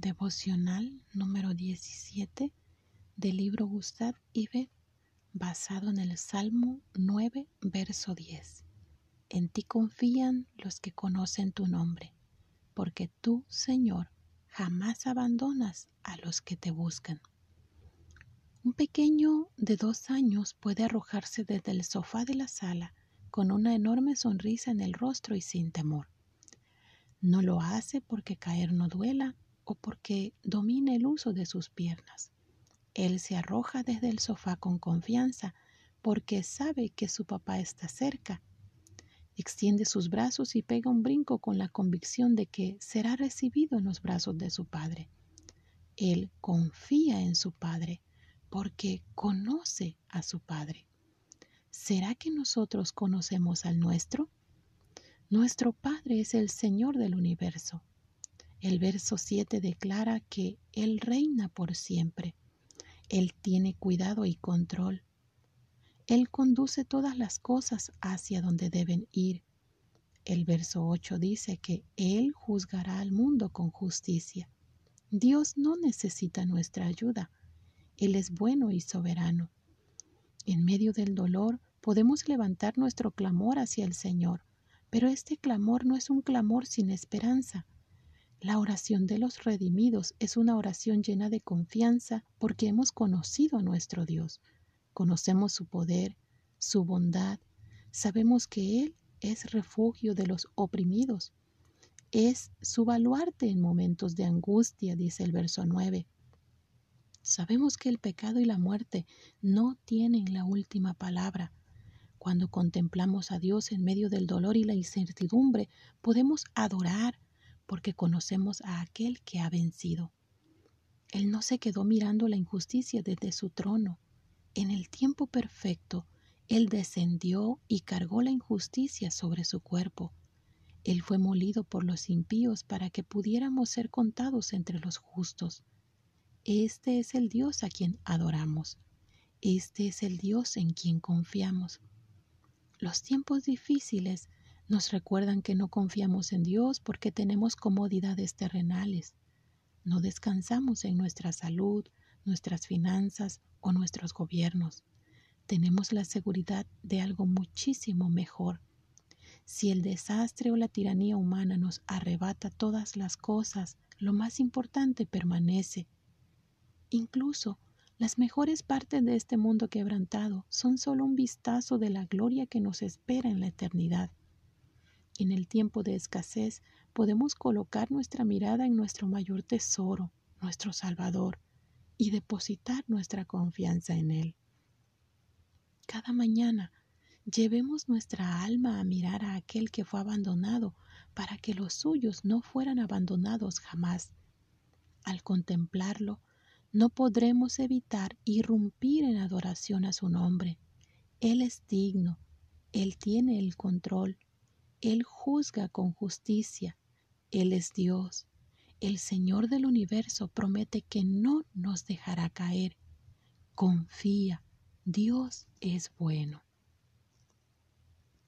Devocional número 17 del libro Gustad Ibet, basado en el Salmo 9, verso 10. En ti confían los que conocen tu nombre, porque tú, Señor, jamás abandonas a los que te buscan. Un pequeño de dos años puede arrojarse desde el sofá de la sala con una enorme sonrisa en el rostro y sin temor. No lo hace porque caer no duela o porque domine el uso de sus piernas. Él se arroja desde el sofá con confianza porque sabe que su papá está cerca. Extiende sus brazos y pega un brinco con la convicción de que será recibido en los brazos de su padre. Él confía en su padre porque conoce a su padre. ¿Será que nosotros conocemos al nuestro? Nuestro Padre es el Señor del universo. El verso 7 declara que Él reina por siempre. Él tiene cuidado y control. Él conduce todas las cosas hacia donde deben ir. El verso 8 dice que Él juzgará al mundo con justicia. Dios no necesita nuestra ayuda. Él es bueno y soberano. En medio del dolor podemos levantar nuestro clamor hacia el Señor, pero este clamor no es un clamor sin esperanza. La oración de los redimidos es una oración llena de confianza porque hemos conocido a nuestro Dios. Conocemos su poder, su bondad. Sabemos que Él es refugio de los oprimidos. Es su baluarte en momentos de angustia, dice el verso 9. Sabemos que el pecado y la muerte no tienen la última palabra. Cuando contemplamos a Dios en medio del dolor y la incertidumbre, podemos adorar, porque conocemos a aquel que ha vencido. Él no se quedó mirando la injusticia desde su trono. En el tiempo perfecto, Él descendió y cargó la injusticia sobre su cuerpo. Él fue molido por los impíos para que pudiéramos ser contados entre los justos. Este es el Dios a quien adoramos. Este es el Dios en quien confiamos. Los tiempos difíciles nos recuerdan que no confiamos en Dios porque tenemos comodidades terrenales. No descansamos en nuestra salud, nuestras finanzas o nuestros gobiernos. Tenemos la seguridad de algo muchísimo mejor. Si el desastre o la tiranía humana nos arrebata todas las cosas, lo más importante permanece. Incluso las mejores partes de este mundo quebrantado son solo un vistazo de la gloria que nos espera en la eternidad. En el tiempo de escasez podemos colocar nuestra mirada en nuestro mayor tesoro, nuestro Salvador, y depositar nuestra confianza en Él. Cada mañana llevemos nuestra alma a mirar a aquel que fue abandonado para que los suyos no fueran abandonados jamás. Al contemplarlo, no podremos evitar irrumpir en adoración a su nombre. Él es digno, Él tiene el control, Él juzga con justicia, Él es Dios. El Señor del universo promete que no nos dejará caer. Confía, Dios es bueno.